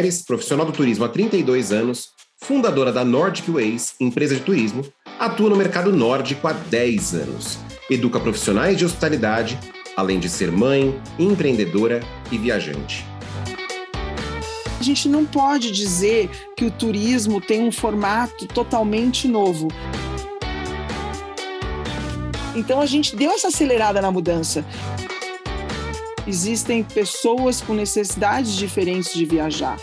Pérez, profissional do turismo há 32 anos, fundadora da Nordic Ways, empresa de turismo, atua no mercado nórdico há 10 anos. Educa profissionais de hospitalidade, além de ser mãe, empreendedora e viajante. A gente não pode dizer que o turismo tem um formato totalmente novo. Então a gente deu essa acelerada na mudança. Existem pessoas com necessidades diferentes de viajar.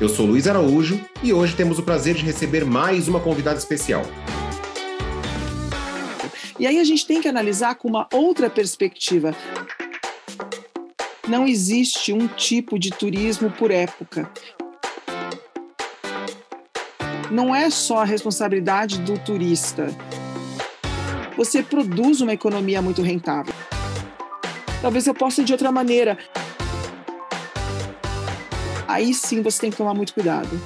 Eu sou Luiz Araújo e hoje temos o prazer de receber mais uma convidada especial. E aí a gente tem que analisar com uma outra perspectiva. Não existe um tipo de turismo por época. Não é só a responsabilidade do turista. Você produz uma economia muito rentável. Talvez eu possa de outra maneira. Aí sim você tem que tomar muito cuidado.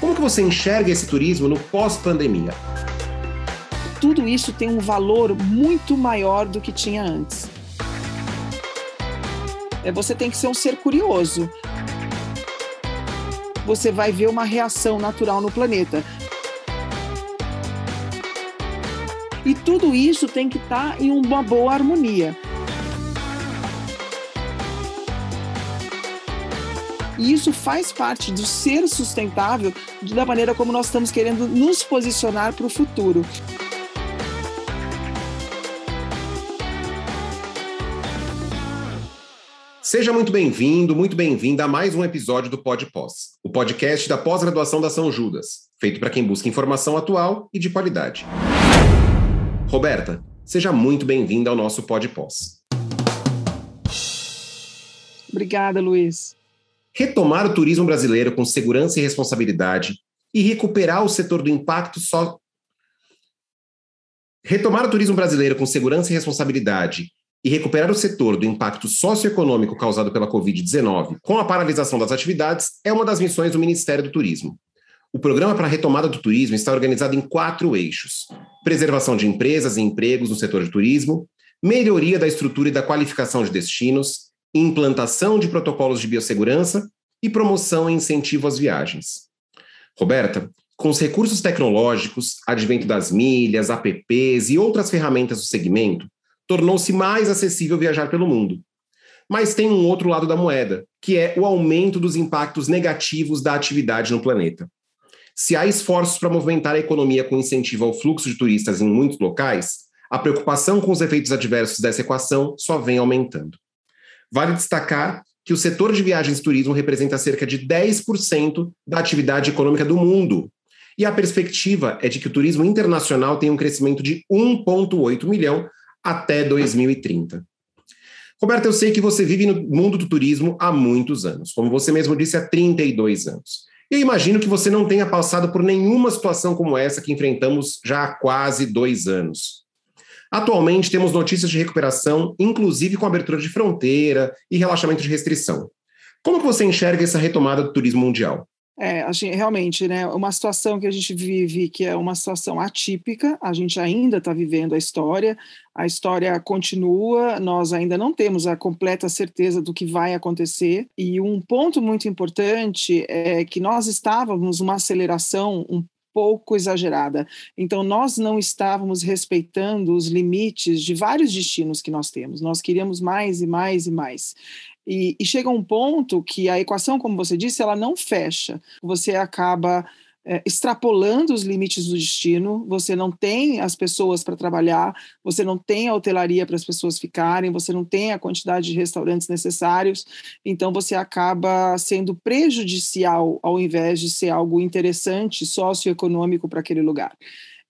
Como que você enxerga esse turismo no pós-pandemia? Tudo isso tem um valor muito maior do que tinha antes. É, você tem que ser um ser curioso. Você vai ver uma reação natural no planeta. E tudo isso tem que estar tá em uma boa harmonia. E isso faz parte do ser sustentável da maneira como nós estamos querendo nos posicionar para o futuro. Seja muito bem-vindo, muito bem-vinda a mais um episódio do Pod Pós, o podcast da pós-graduação da São Judas, feito para quem busca informação atual e de qualidade. Roberta, seja muito bem-vinda ao nosso Pod Pós. Obrigada, Luiz. Retomar o turismo brasileiro com segurança e responsabilidade e recuperar o setor do impacto só. Retomar o turismo brasileiro com segurança e responsabilidade e recuperar o setor do impacto socioeconômico causado pela Covid-19 com a paralisação das atividades é uma das missões do Ministério do Turismo. O programa para a retomada do turismo está organizado em quatro eixos: preservação de empresas e empregos no setor de turismo, melhoria da estrutura e da qualificação de destinos, implantação de protocolos de biossegurança e promoção e incentivo às viagens. Roberta, com os recursos tecnológicos, advento das milhas, apps e outras ferramentas do segmento, tornou-se mais acessível viajar pelo mundo. Mas tem um outro lado da moeda, que é o aumento dos impactos negativos da atividade no planeta. Se há esforços para movimentar a economia com incentivo ao fluxo de turistas em muitos locais, a preocupação com os efeitos adversos dessa equação só vem aumentando. Vale destacar que o setor de viagens e turismo representa cerca de 10% da atividade econômica do mundo. E a perspectiva é de que o turismo internacional tenha um crescimento de 1,8 milhão até 2030. Roberta, eu sei que você vive no mundo do turismo há muitos anos, como você mesmo disse, há 32 anos. Eu imagino que você não tenha passado por nenhuma situação como essa que enfrentamos já há quase dois anos. Atualmente temos notícias de recuperação, inclusive com abertura de fronteira e relaxamento de restrição. Como você enxerga essa retomada do turismo mundial? É, gente, realmente, né, uma situação que a gente vive que é uma situação atípica, a gente ainda está vivendo a história, a história continua, nós ainda não temos a completa certeza do que vai acontecer, e um ponto muito importante é que nós estávamos numa aceleração um pouco exagerada. Então, nós não estávamos respeitando os limites de vários destinos que nós temos. Nós queríamos mais e mais e mais. E, e chega um ponto que a equação, como você disse, ela não fecha. Você acaba é, extrapolando os limites do destino, você não tem as pessoas para trabalhar, você não tem a hotelaria para as pessoas ficarem, você não tem a quantidade de restaurantes necessários, então você acaba sendo prejudicial ao invés de ser algo interessante socioeconômico para aquele lugar.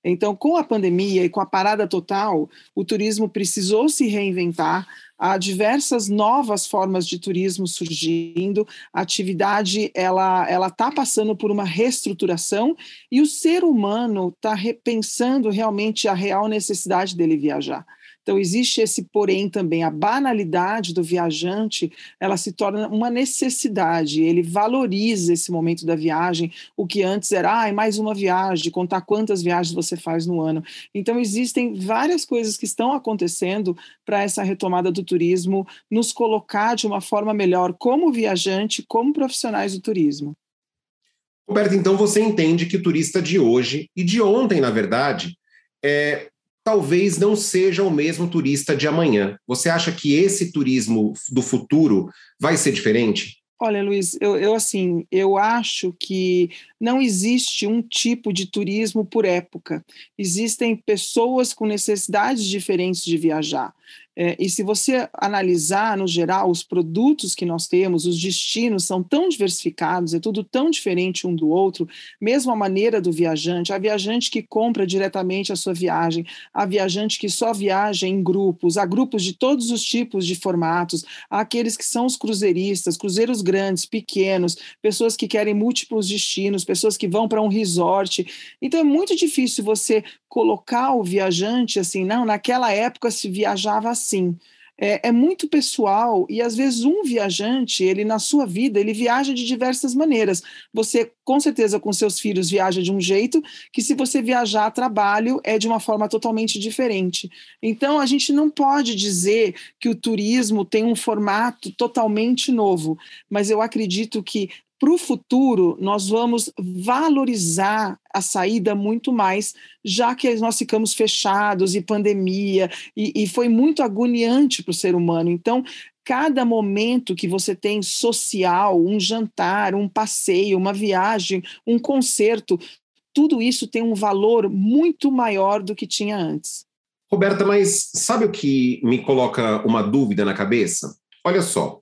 Então, com a pandemia e com a parada total, o turismo precisou se reinventar, há diversas novas formas de turismo surgindo, a atividade ela ela está passando por uma reestruturação e o ser humano está repensando realmente a real necessidade dele viajar. Então, existe esse porém também. A banalidade do viajante, ela se torna uma necessidade. Ele valoriza esse momento da viagem, o que antes era, ah, mais uma viagem, contar quantas viagens você faz no ano. Então, existem várias coisas que estão acontecendo para essa retomada do turismo nos colocar de uma forma melhor como viajante, como profissionais do turismo. Roberto, então você entende que o turista de hoje e de ontem, na verdade, é, talvez não seja o mesmo turista de amanhã. Você acha que esse turismo do futuro vai ser diferente? Olha, Luiz, eu, eu, assim, eu acho que não existe um tipo de turismo por época. Existem pessoas com necessidades diferentes de viajar. É, e se você analisar, no geral, os produtos que nós temos, os destinos são tão diversificados, é tudo tão diferente um do outro, mesmo a maneira do viajante, a viajante que compra diretamente a sua viagem, a viajante que só viaja em grupos, há grupos de todos os tipos de formatos, há aqueles que são os cruzeiristas, cruzeiros grandes, pequenos, pessoas que querem múltiplos destinos, pessoas que vão para um resort. Então é muito difícil você colocar o viajante assim, não, naquela época se viajava assim. É, é, muito pessoal e às vezes um viajante, ele na sua vida, ele viaja de diversas maneiras. Você, com certeza, com seus filhos viaja de um jeito que se você viajar a trabalho é de uma forma totalmente diferente. Então a gente não pode dizer que o turismo tem um formato totalmente novo, mas eu acredito que para o futuro, nós vamos valorizar a saída muito mais, já que nós ficamos fechados e pandemia, e, e foi muito agoniante para o ser humano. Então, cada momento que você tem social, um jantar, um passeio, uma viagem, um concerto, tudo isso tem um valor muito maior do que tinha antes. Roberta, mas sabe o que me coloca uma dúvida na cabeça? Olha só,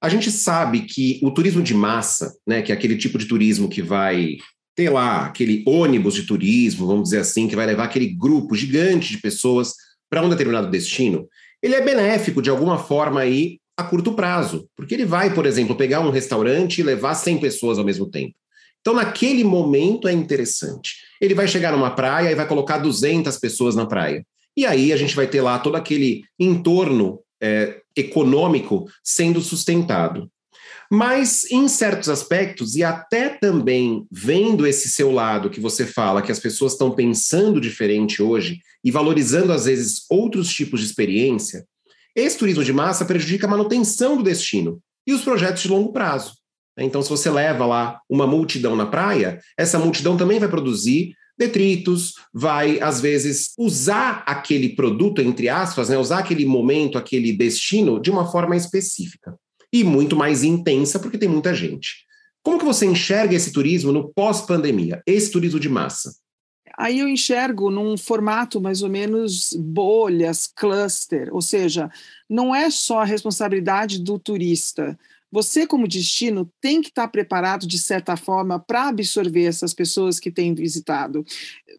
a gente sabe que o turismo de massa, né, que é aquele tipo de turismo que vai ter lá aquele ônibus de turismo, vamos dizer assim, que vai levar aquele grupo gigante de pessoas para um determinado destino, ele é benéfico de alguma forma aí a curto prazo, porque ele vai, por exemplo, pegar um restaurante e levar 100 pessoas ao mesmo tempo. Então, naquele momento é interessante. Ele vai chegar numa praia e vai colocar 200 pessoas na praia. E aí a gente vai ter lá todo aquele entorno é, econômico sendo sustentado. Mas, em certos aspectos, e até também vendo esse seu lado que você fala, que as pessoas estão pensando diferente hoje e valorizando, às vezes, outros tipos de experiência, esse turismo de massa prejudica a manutenção do destino e os projetos de longo prazo. Então, se você leva lá uma multidão na praia, essa multidão também vai produzir detritos, vai, às vezes, usar aquele produto, entre aspas, né, usar aquele momento, aquele destino, de uma forma específica. E muito mais intensa, porque tem muita gente. Como que você enxerga esse turismo no pós-pandemia, esse turismo de massa? Aí eu enxergo num formato mais ou menos bolhas, cluster, ou seja, não é só a responsabilidade do turista, você, como destino, tem que estar preparado, de certa forma, para absorver essas pessoas que têm visitado.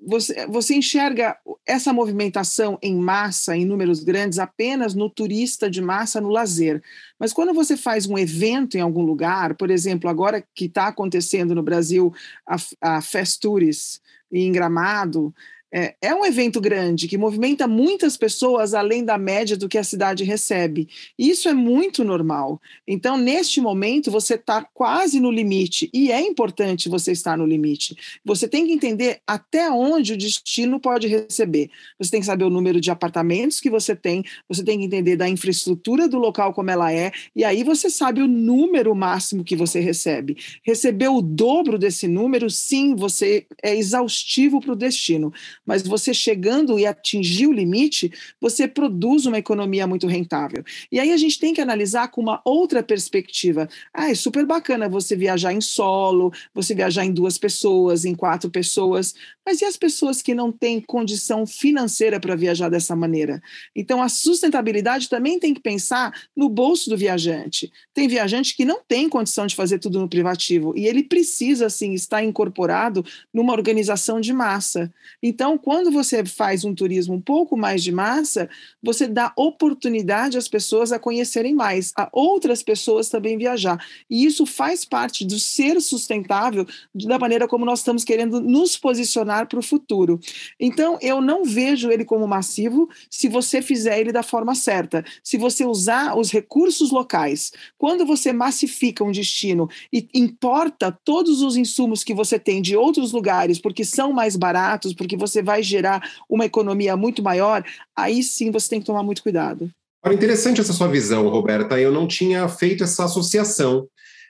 Você, você enxerga essa movimentação em massa, em números grandes, apenas no turista de massa, no lazer. Mas quando você faz um evento em algum lugar, por exemplo, agora que está acontecendo no Brasil a, a Festuris, em Gramado, é, é, um evento grande que movimenta muitas pessoas além da média do que a cidade recebe. Isso é muito normal. Então, neste momento, você está quase no limite, e é importante você estar no limite. Você tem que entender até onde o destino pode receber. Você tem que saber o número de apartamentos que você tem, você tem que entender da infraestrutura do local como ela é, e aí você sabe o número máximo que você recebe. Receber o dobro desse número, sim, você é exaustivo para o destino mas você chegando e atingir o limite, você produz uma economia muito rentável. E aí a gente tem que analisar com uma outra perspectiva. Ah, é super bacana você viajar em solo, você viajar em duas pessoas, em quatro pessoas, mas e as pessoas que não têm condição financeira para viajar dessa maneira? Então a sustentabilidade também tem que pensar no bolso do viajante. Tem viajante que não tem condição de fazer tudo no privativo e ele precisa, assim, estar incorporado numa organização de massa. Então, Então, quando você faz um turismo um pouco mais de massa, você dá oportunidade às pessoas a conhecerem mais, a outras pessoas também viajar. E isso faz parte do ser sustentável da maneira como nós estamos querendo nos posicionar para o futuro. Então, eu não vejo ele como massivo se você fizer ele da forma certa, se você usar os recursos locais. Quando você massifica um destino e importa todos os insumos que você tem de outros lugares, porque são mais baratos, porque você vai gerar uma economia muito maior, aí sim você tem que tomar muito cuidado. Olha, interessante essa sua visão, Roberta. Eu não tinha feito essa associação,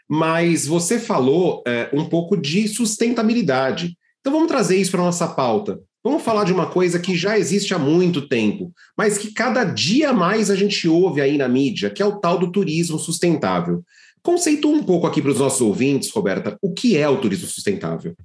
mas você falou é, um pouco de sustentabilidade. Então vamos trazer isso para a nossa pauta. Vamos falar de uma coisa que já existe há muito tempo, mas que cada dia mais a gente ouve aí na mídia, que é o tal do turismo sustentável. Conceitua um pouco aqui para os nossos ouvintes, Roberta, o que é o turismo sustentável?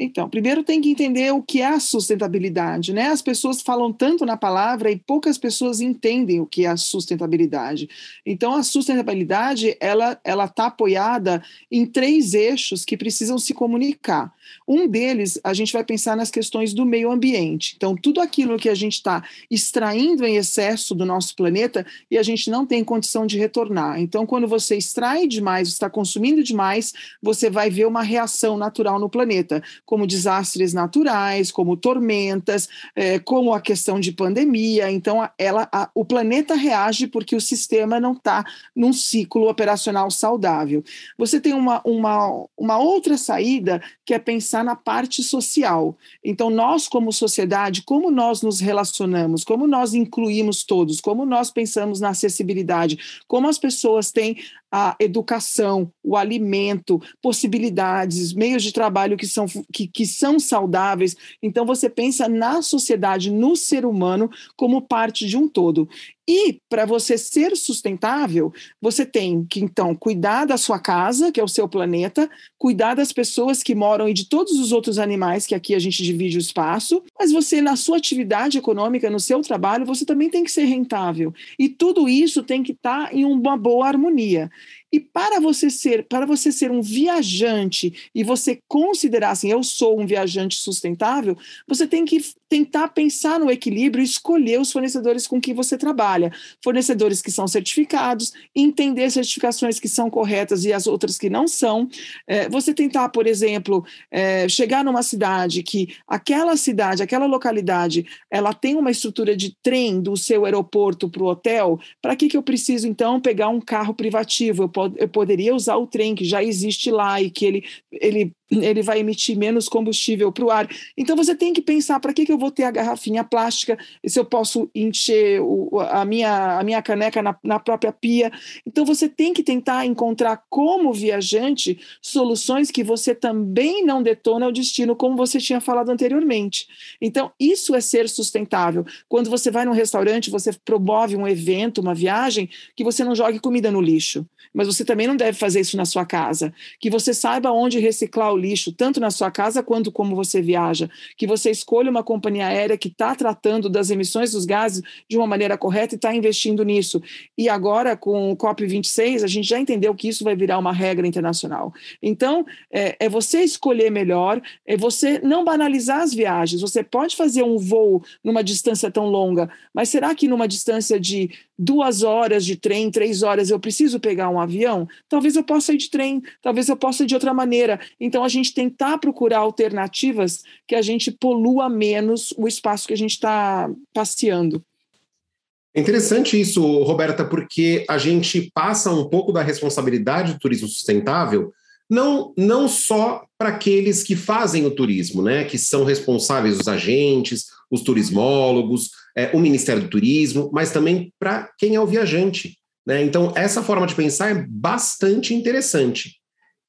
Então, primeiro tem que entender o que é a sustentabilidade, né? As pessoas falam tanto na palavra e poucas pessoas entendem o que é a sustentabilidade. Então, a sustentabilidade, ela ela está apoiada em três eixos que precisam se comunicar. Um deles, a gente vai pensar nas questões do meio ambiente. Então, tudo aquilo que a gente está extraindo em excesso do nosso planeta e a gente não tem condição de retornar. Então, quando você extrai demais, está consumindo demais, você vai ver uma reação natural no planeta como desastres naturais, como tormentas, é, como a questão de pandemia. Então, ela, a, o planeta reage porque o sistema não está num ciclo operacional saudável. Você tem uma, uma, uma outra saída que é pensar na parte social. Então, nós, como sociedade, como nós nos relacionamos, como nós incluímos todos, como nós pensamos na acessibilidade, como as pessoas têm a educação, o alimento, possibilidades, meios de trabalho que são, que, que são saudáveis. Então, você pensa na sociedade, no ser humano, como parte de um todo. E para você ser sustentável, você tem que então cuidar da sua casa, que é o seu planeta, cuidar das pessoas que moram e de todos os outros animais que aqui a gente divide o espaço, mas você na sua atividade econômica, no seu trabalho, você também tem que ser rentável. E tudo isso tem que estar tá em uma boa harmonia. E para você ser, para você ser um viajante e você considerar assim, eu sou um viajante sustentável, você tem que tentar pensar no equilíbrio e escolher os fornecedores com que você trabalha. Fornecedores que são certificados, entender certificações que são corretas e as outras que não são. É, você tentar, por exemplo, é, chegar numa cidade que aquela cidade, aquela localidade, ela tem uma estrutura de trem do seu aeroporto para o hotel. Para que, que eu preciso, então, pegar um carro privativo? Eu eu poderia usar o trem que já existe lá e que ele, ele ele vai emitir menos combustível para o ar. Então você tem que pensar para que, que eu vou ter a garrafinha plástica, se eu posso encher o, a, minha, a minha caneca na, na própria pia. Então você tem que tentar encontrar como viajante soluções que você também não detona o destino, como você tinha falado anteriormente. Então, isso é ser sustentável. Quando você vai num restaurante, você promove um evento, uma viagem, que você não jogue comida no lixo. Mas você também não deve fazer isso na sua casa. Que você saiba onde reciclar o lixo, tanto na sua casa quanto como você viaja, que você escolha uma companhia aérea que está tratando das emissões dos gases de uma maneira correta e está investindo nisso. E agora, com o COP26, a gente já entendeu que isso vai virar uma regra internacional. Então, é, é você escolher melhor, é você não banalizar as viagens. Você pode fazer um voo numa distância tão longa, mas será que numa distância de duas horas de trem, três horas, eu preciso pegar um avião? Talvez eu possa ir de trem, talvez eu possa ir de outra maneira. Então, a gente tentar procurar alternativas que a gente polua menos o espaço que a gente está passeando. É interessante isso, Roberta, porque a gente passa um pouco da responsabilidade do turismo sustentável não, não só para aqueles que fazem o turismo, né, que são responsáveis, os agentes, os turismólogos, é, o Ministério do Turismo, mas também para quem é o viajante. Né? Então, essa forma de pensar é bastante interessante.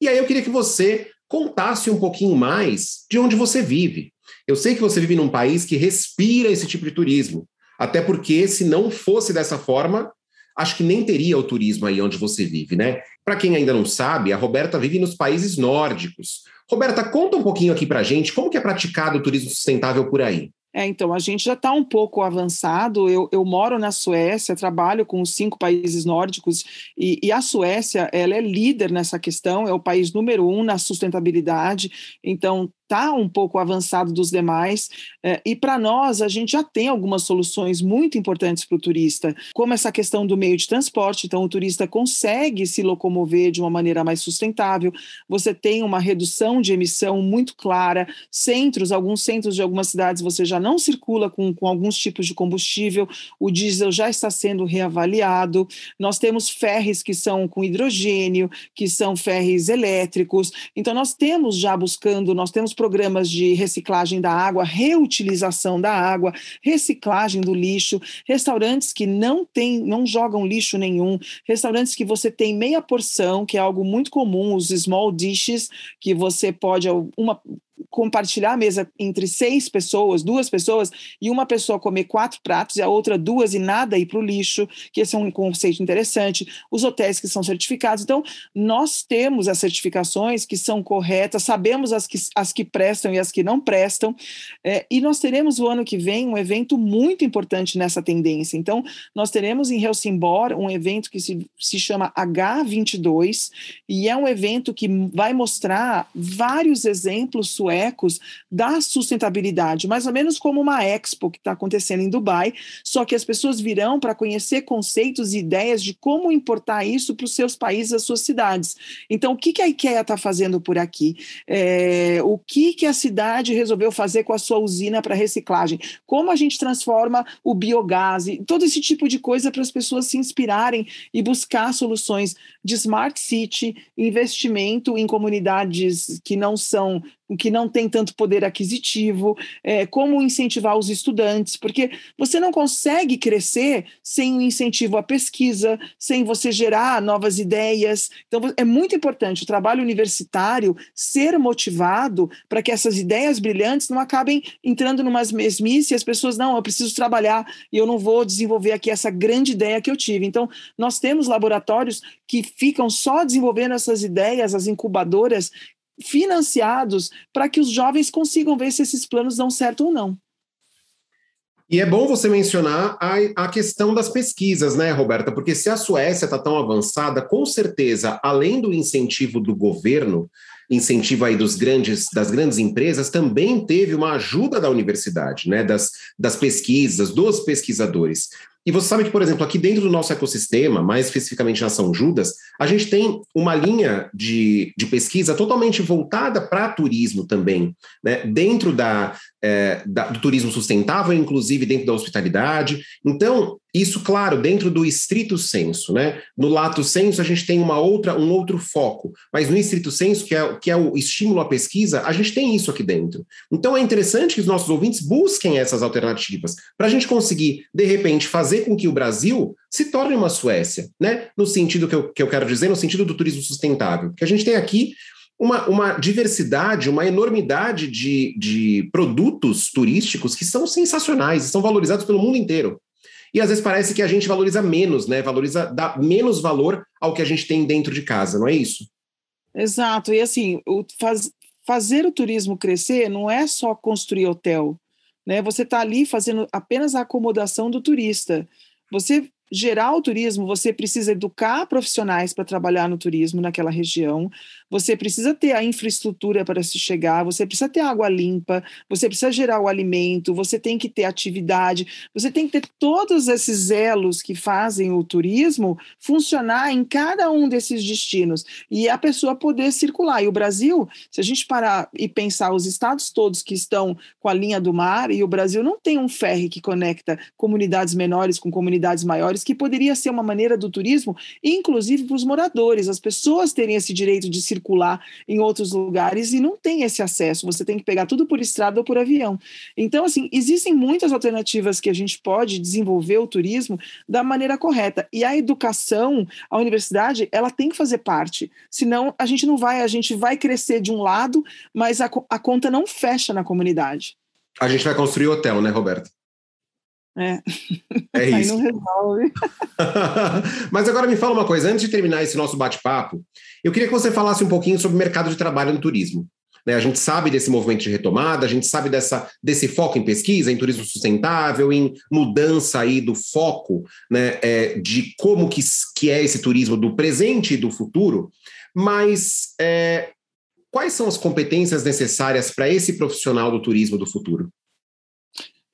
E aí eu queria que você contasse um pouquinho mais de onde você vive. Eu sei que você vive num país que respira esse tipo de turismo, até porque se não fosse dessa forma, acho que nem teria o turismo aí onde você vive, né? Para quem ainda não sabe, a Roberta vive nos países nórdicos. Roberta, conta um pouquinho aqui para gente como que é praticado o turismo sustentável por aí. É, então, a gente já está um pouco avançado. Eu, eu, moro na Suécia, trabalho com os cinco países nórdicos, e, e, a Suécia ela é líder nessa questão, é o país número um na sustentabilidade. Então, está um pouco avançado dos demais, é, e para nós, a gente já tem algumas soluções muito importantes para o turista, como essa questão do meio de transporte, então o turista consegue se locomover de uma maneira mais sustentável, você tem uma redução de emissão muito clara, centros, alguns centros de algumas cidades você já não circula com, com alguns tipos de combustível, o diesel já está sendo reavaliado, nós temos ferres que são com hidrogênio, que são ferres elétricos, então nós temos já buscando, nós temos programas de reciclagem da água, reutilização da água, reciclagem do lixo, restaurantes que não tem, não jogam lixo nenhum, restaurantes que você tem meia porção, que é algo muito comum, os small dishes, que você pode uma compartilhar a mesa entre seis pessoas, duas pessoas, e uma pessoa comer quatro pratos e a outra duas e nada ir para o lixo, que esse é um conceito interessante. Os hotéis que são certificados. Então, nós temos as certificações que são corretas, sabemos as que, as que prestam e as que não prestam, é, e nós teremos o ano que vem um evento muito importante nessa tendência. Então, nós teremos em Helsingborg um evento que se, se chama H22, e é um evento que vai mostrar vários exemplos suecos da sustentabilidade, mais ou menos como uma expo que está acontecendo em Dubai, só que as pessoas virão para conhecer conceitos e ideias de como importar isso para os seus países, as suas cidades. Então, o que, que a IKEA está fazendo por aqui? É, o que, que a cidade resolveu fazer com a sua usina para reciclagem? Como a gente transforma o biogás? Todo esse tipo de coisa para as pessoas se inspirarem e buscar soluções de smart city, investimento em comunidades que não são que não tem tanto poder aquisitivo, é, como incentivar os estudantes, porque você não consegue crescer sem um incentivo à pesquisa, sem você gerar novas ideias. Então, é muito importante o trabalho universitário ser motivado para que essas ideias brilhantes não acabem entrando numas mesmices e as pessoas, não, eu preciso trabalhar e eu não vou desenvolver aqui essa grande ideia que eu tive. Então, nós temos laboratórios que ficam só desenvolvendo essas ideias, as incubadoras, financiados para que os jovens consigam ver se esses planos dão certo ou não. E é bom você mencionar a, a questão das pesquisas, né, Roberta? Porque se a Suécia está tão avançada, com certeza, além do incentivo do governo, incentivo aí dos grandes, das grandes empresas, também teve uma ajuda da universidade, né? Das, das pesquisas, dos pesquisadores. E você sabe que, por exemplo, aqui dentro do nosso ecossistema, mais especificamente na São Judas, a gente tem uma linha de, de pesquisa totalmente voltada para turismo também, né? dentro da, é, da, do turismo sustentável, inclusive dentro da hospitalidade. Então, isso, claro, dentro do estrito senso, né? No lato senso, a gente tem uma outra, um outro foco, mas no estrito senso, que é, que é o estímulo à pesquisa, a gente tem isso aqui dentro. Então, é interessante que os nossos ouvintes busquem essas alternativas, para a gente conseguir, de repente, fazer com que o Brasil se torne uma Suécia, né? No sentido que eu, que eu quero dizer, no sentido do turismo sustentável. Porque a gente tem aqui uma, uma diversidade, uma enormidade de, de produtos turísticos que são sensacionais e são valorizados pelo mundo inteiro. E às vezes parece que a gente valoriza menos, né? Valoriza, dá menos valor ao que a gente tem dentro de casa, não é isso? Exato. E assim, o faz, fazer o turismo crescer não é só construir hotel. Né? Você está ali fazendo apenas a acomodação do turista. Você gerar o turismo, você precisa educar profissionais para trabalhar no turismo naquela região, você precisa ter a infraestrutura para se chegar, você precisa ter água limpa, você precisa gerar o alimento, você tem que ter atividade, você tem que ter todos esses elos que fazem o turismo funcionar em cada um desses destinos e a pessoa poder circular. E o Brasil, se a gente parar e pensar os estados todos que estão com a linha do mar, e o Brasil não tem um ferry que conecta comunidades menores com comunidades maiores, que poderia ser uma maneira do turismo, inclusive para os moradores, as pessoas terem esse direito de circular circular em outros lugares e não tem esse acesso. Você tem que pegar tudo por estrada ou por avião. Então, assim, existem muitas alternativas que a gente pode desenvolver o turismo da maneira correta. E a educação, a universidade, ela tem que fazer parte. Senão, a gente não vai, a gente vai crescer de um lado, mas a, a conta não fecha na comunidade. A gente vai construir hotel, né, Roberto? É. É isso. Aí não resolve. Mas agora me fala uma coisa, antes de terminar esse nosso bate-papo, eu queria que você falasse um pouquinho sobre o mercado de trabalho no turismo. Né, a gente sabe desse movimento de retomada, a gente sabe dessa, desse foco em pesquisa, em turismo sustentável, em mudança aí do foco né, é, de como que, que é esse turismo do presente e do futuro, mas é, quais são as competências necessárias para esse profissional do turismo do futuro?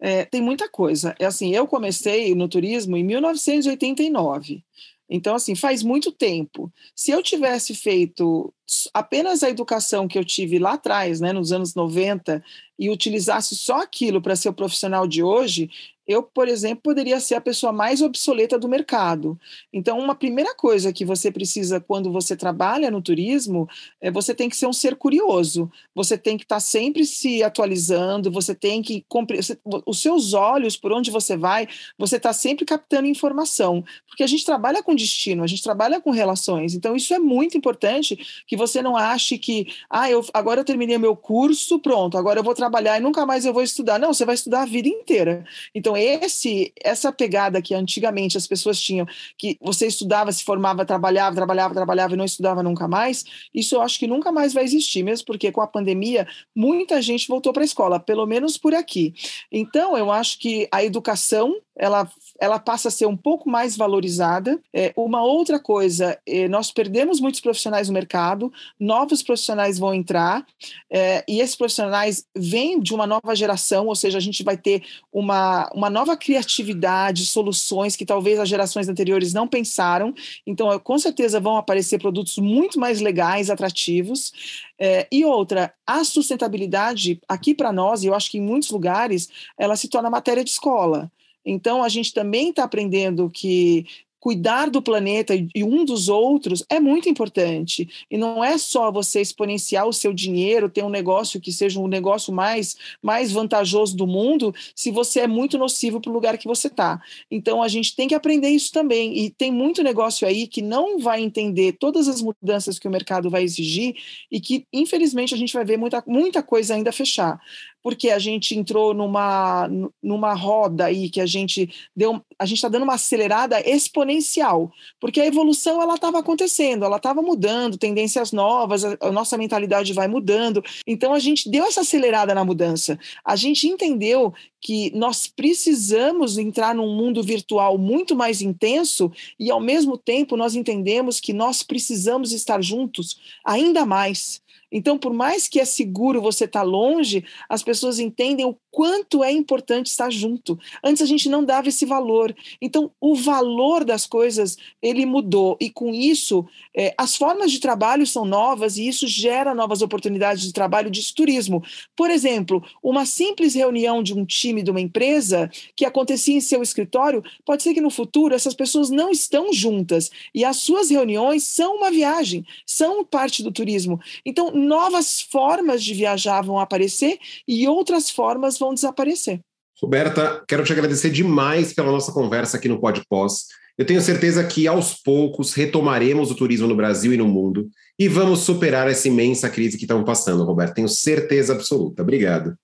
É, tem muita coisa. É assim, eu comecei no turismo em 1989. Então, assim, faz muito tempo. Se eu tivesse feito apenas a educação que eu tive lá atrás, né, nos anos 90, e utilizasse só aquilo para ser o profissional de hoje, eu, por exemplo, poderia ser a pessoa mais obsoleta do mercado. Então, uma primeira coisa que você precisa quando você trabalha no turismo é você tem que ser um ser curioso. Você tem que estar tá sempre se atualizando, você tem que você, os seus olhos por onde você vai, você está sempre captando informação, porque a gente trabalha com destino, a gente trabalha com relações. Então, isso é muito importante que você não ache que, ah, eu agora eu terminei meu curso, pronto, agora eu vou trabalhar e nunca mais eu vou estudar. Não, você vai estudar a vida inteira. Então, esse, essa pegada que antigamente as pessoas tinham, que você estudava, se formava, trabalhava, trabalhava, trabalhava e não estudava nunca mais, isso eu acho que nunca mais vai existir, mesmo porque com a pandemia muita gente voltou para a escola, pelo menos por aqui. Então, eu acho que a educação ela, ela passa a ser um pouco mais valorizada. É, uma outra coisa, é, nós perdemos muitos profissionais no mercado, novos profissionais vão entrar, é, e esses profissionais vêm de uma nova geração, ou seja, a gente vai ter uma, uma nova criatividade, soluções que talvez as gerações anteriores não pensaram. Então, com certeza vão aparecer produtos muito mais legais, atrativos. É, e outra, a sustentabilidade aqui para nós, e eu acho que em muitos lugares, ela se torna matéria de escola. Então, a gente também está aprendendo que cuidar do planeta e um dos outros é muito importante. E não é só você exponenciar o seu dinheiro, ter um negócio que seja um negócio mais, mais vantajoso do mundo, se você é muito nocivo para o lugar que você está. Então a gente tem que aprender isso também. E tem muito negócio aí que não vai entender todas as mudanças que o mercado vai exigir e que, infelizmente, a gente vai ver muita, muita coisa ainda fechar porque a gente entrou numa, numa roda aí que a gente deu, a gente está dando uma acelerada exponencial, porque a evolução ela estava acontecendo, ela estava mudando, tendências novas, a, nossa mentalidade vai mudando. Então a gente deu essa acelerada na mudança. A gente entendeu que nós precisamos entrar num mundo virtual muito mais intenso e ao mesmo tempo nós entendemos que nós precisamos estar juntos ainda mais. Então, por mais que é seguro você estar tá longe, as pessoas entendem o quanto é importante estar junto. Antes a gente não dava esse valor. Então, o valor das coisas ele mudou e com isso é, as formas de trabalho são novas e isso gera novas oportunidades de trabalho de turismo. Por exemplo, uma simples reunião de um time de uma empresa que acontecia em seu escritório, pode ser que no futuro essas pessoas não estão juntas e as suas reuniões são uma viagem, são parte do turismo. Então, novas formas de viajar vão aparecer e outras formas vão desaparecer. Roberta, quero te agradecer demais pela nossa conversa aqui no Pod Pós. Eu tenho certeza que aos poucos retomaremos o turismo no Brasil e no mundo e vamos superar essa imensa crise que estamos passando, Roberta. Tenho certeza absoluta. Obrigado.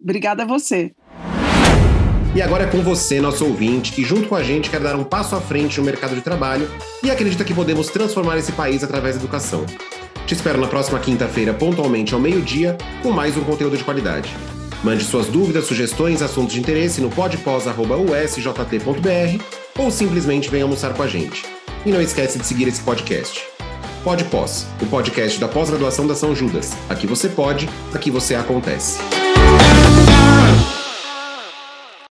Obrigada a você. E agora é com você, nosso ouvinte, que junto com a gente quer dar um passo à frente no mercado de trabalho e acredita que podemos transformar esse país através da educação. Te espero na próxima quinta-feira, pontualmente ao meio-dia, com mais um conteúdo de qualidade. Mande suas dúvidas, sugestões, assuntos de interesse no podpós.usjt.br ou simplesmente venha almoçar com a gente. E não esquece de seguir esse podcast. Pode Pós, o podcast da pós-graduação da São Judas. Aqui você pode, aqui você acontece.